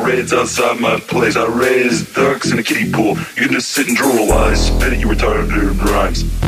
parades outside my place. I raise ducks in a kiddie pool. You can just sit and drool while I spit at you retarded rhymes.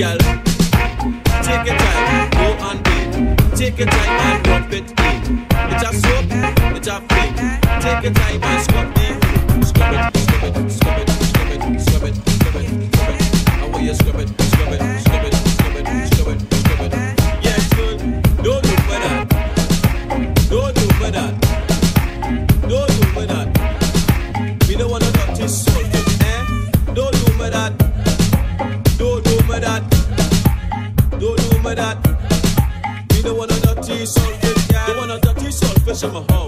girl. Take your time, go and wait. Take your time and rub it in. It's a soap, it's a flake. Take your time and scrub it. Scrub it, scrub it, scrub it, scrub it, scrub it, scrub it, scrub it. You scrub it, scrub it? Scrub it. summer home.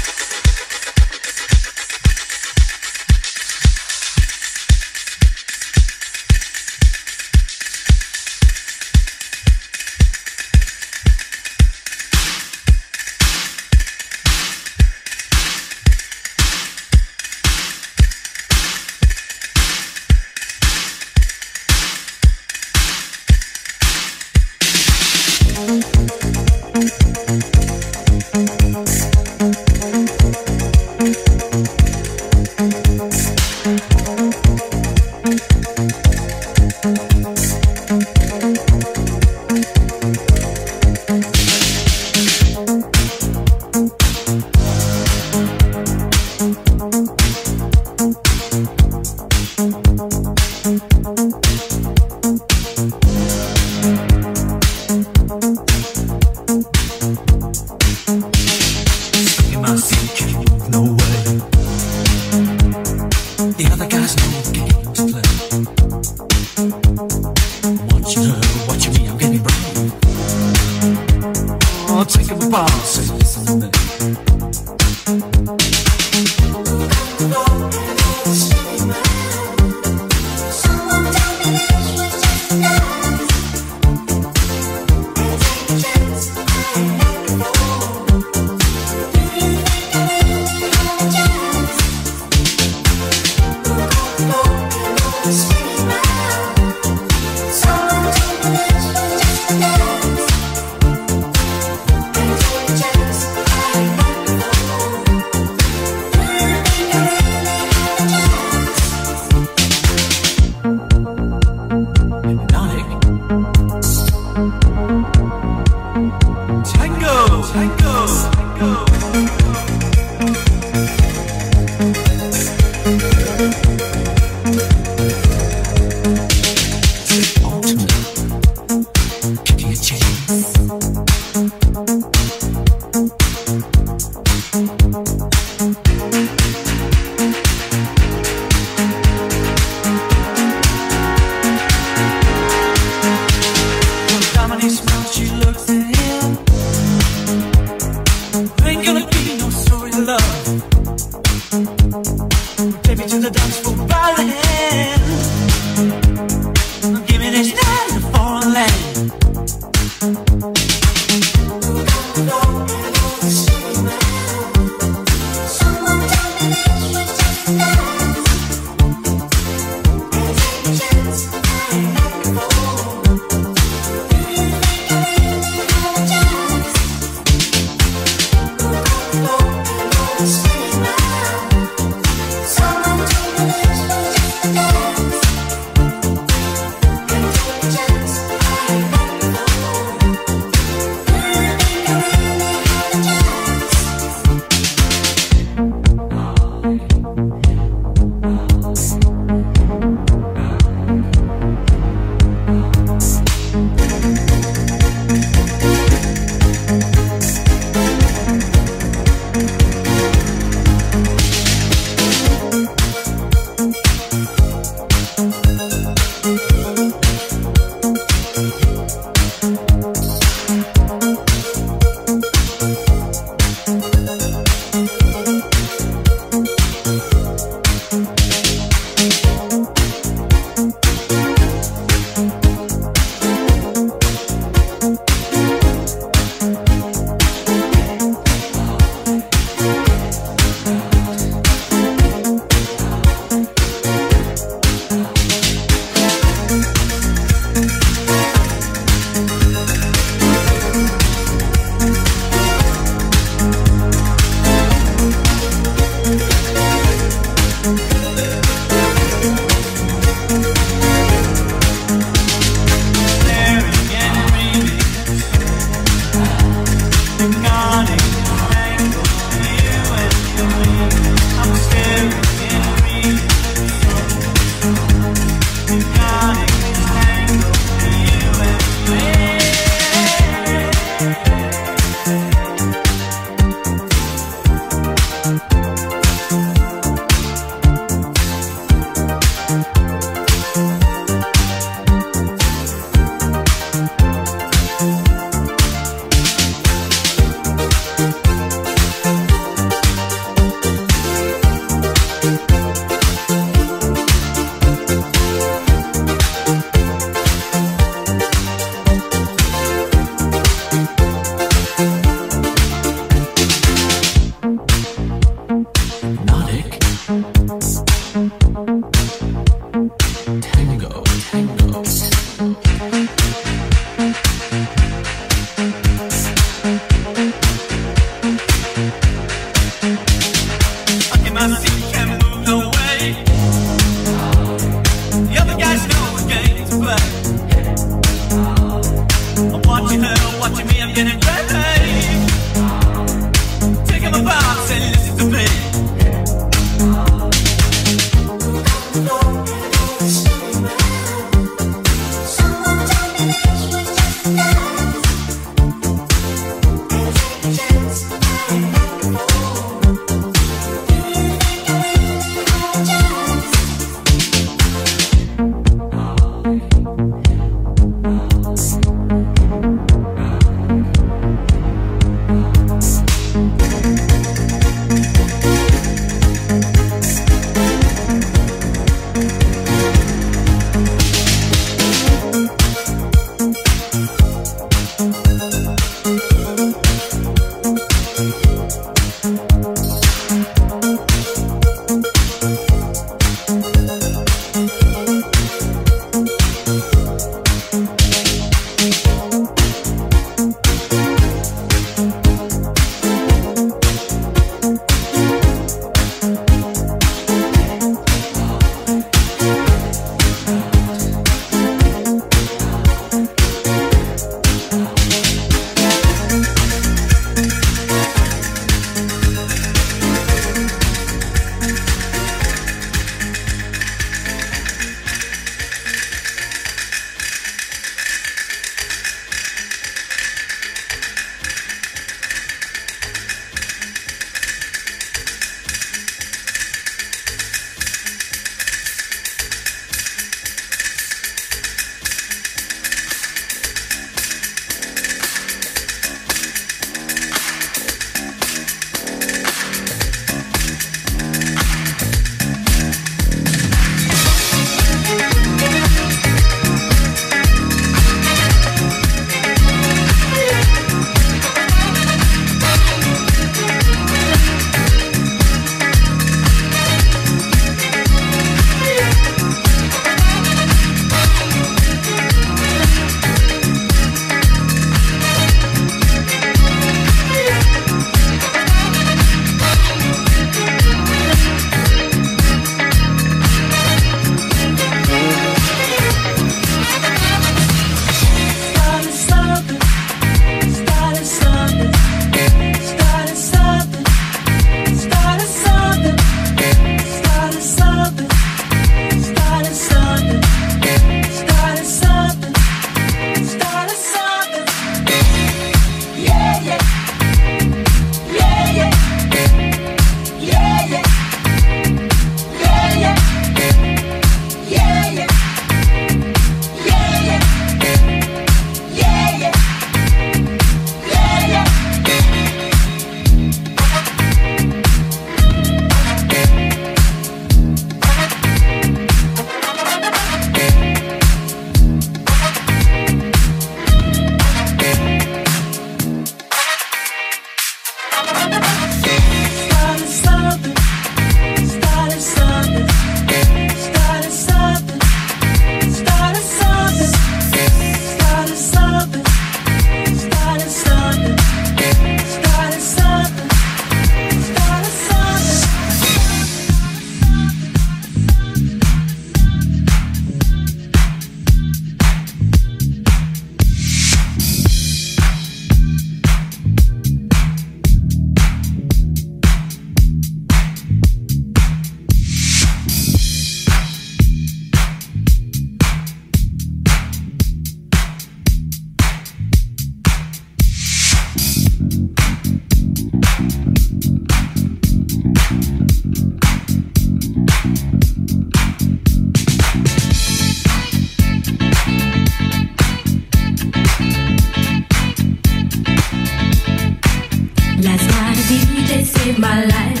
DJ saved my life.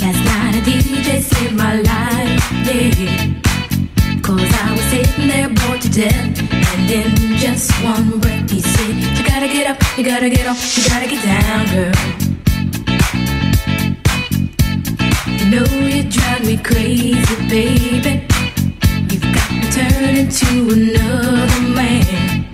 Last night a DJ saved my life, yeah. I was sitting there bored to death. And in just one breath he said, You gotta get up, you gotta get off, you gotta get down, girl. You know you drive me crazy, baby. You've got me turning to another man.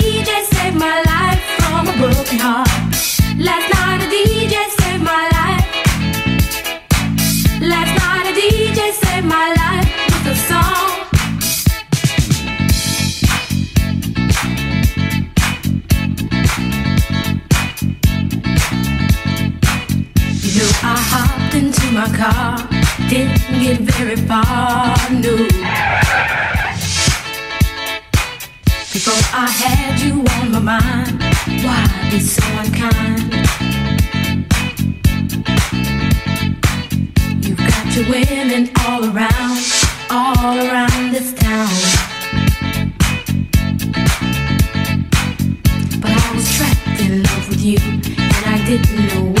get very far, no. Before I had you on my mind, why be so unkind? You've got your women all around, all around this town. But I was trapped in love with you, and I didn't know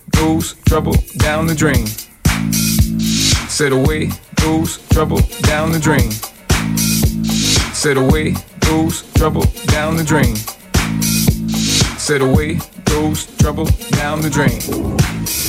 goes trouble down the drain. Said away goes trouble down the drain. Said away goes trouble down the drain. Said away goes trouble down the drain.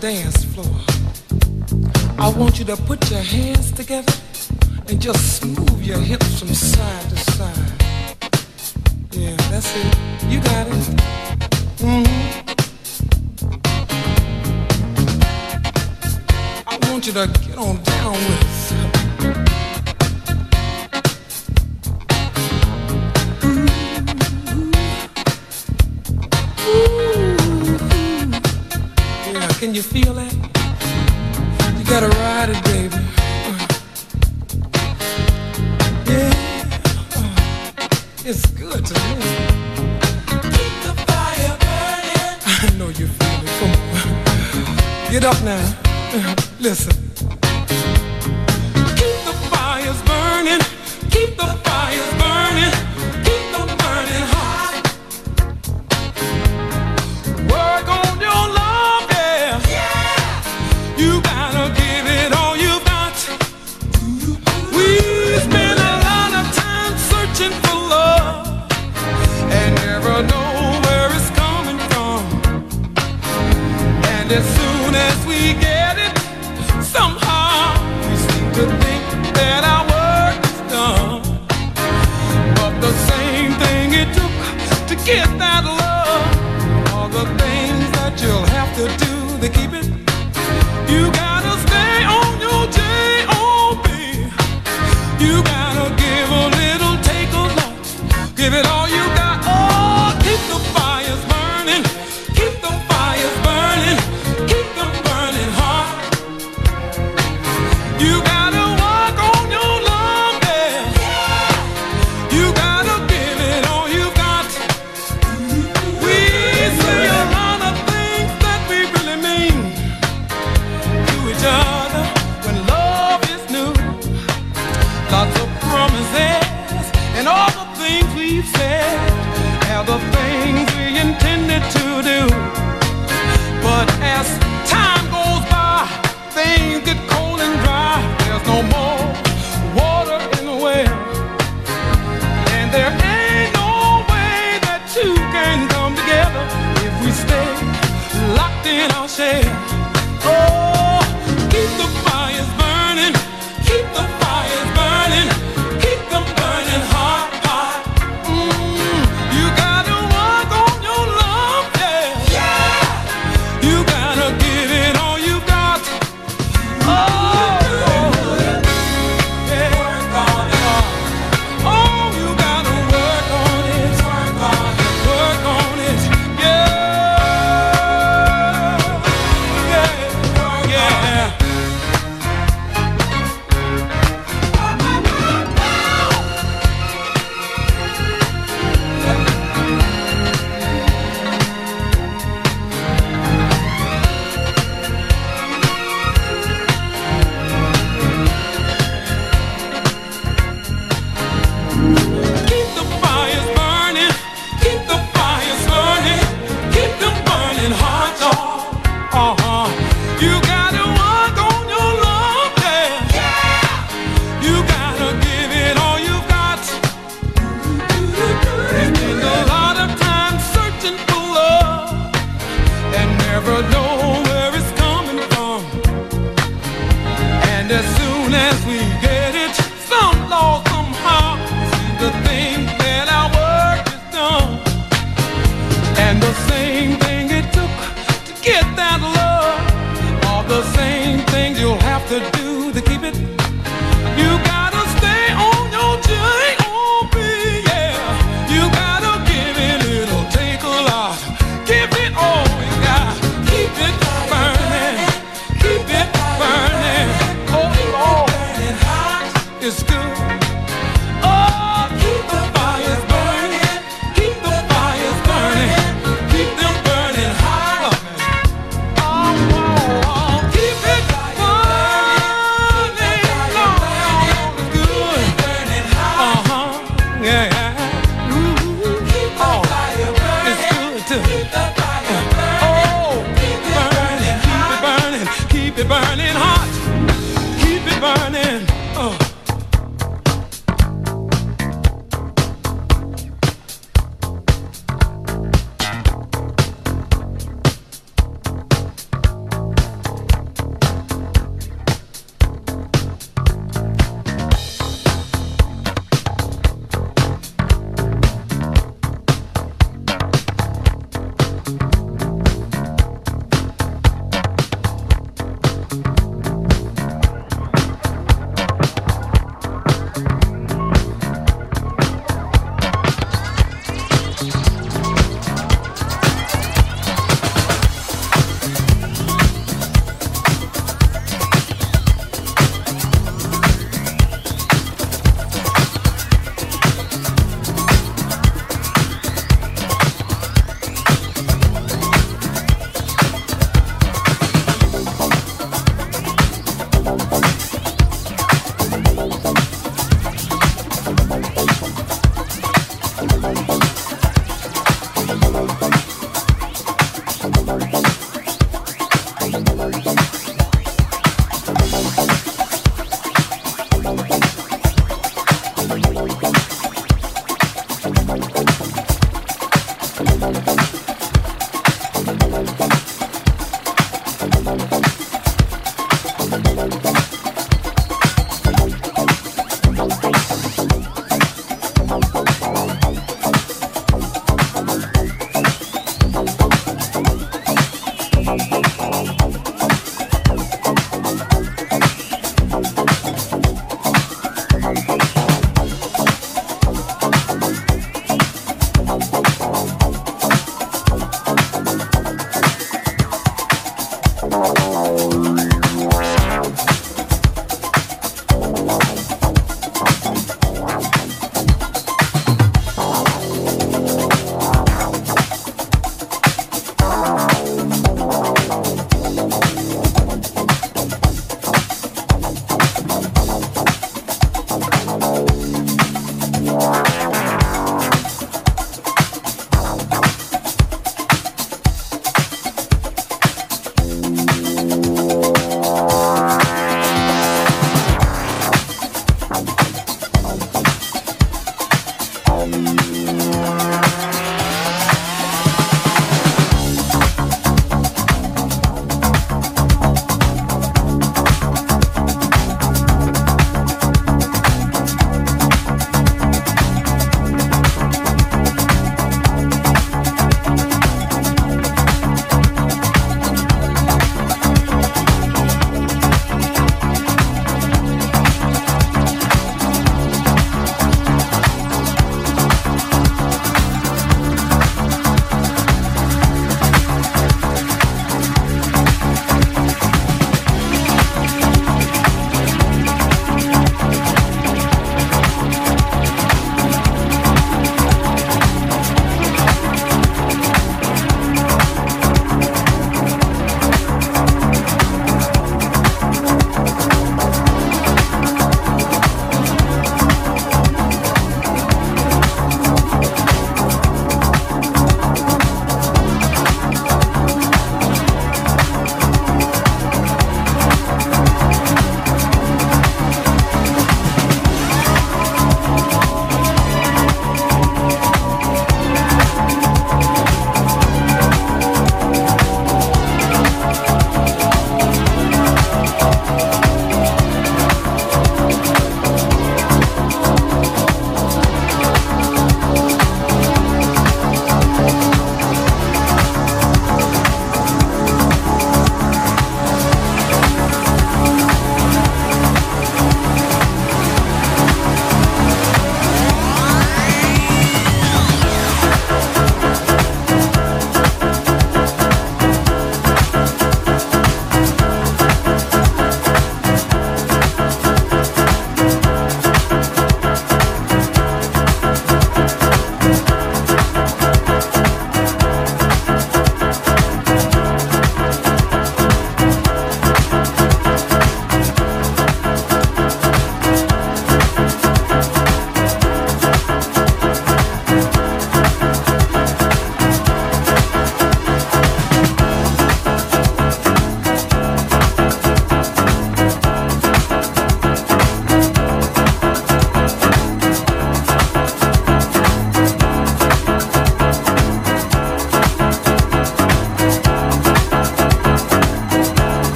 Dance You gotta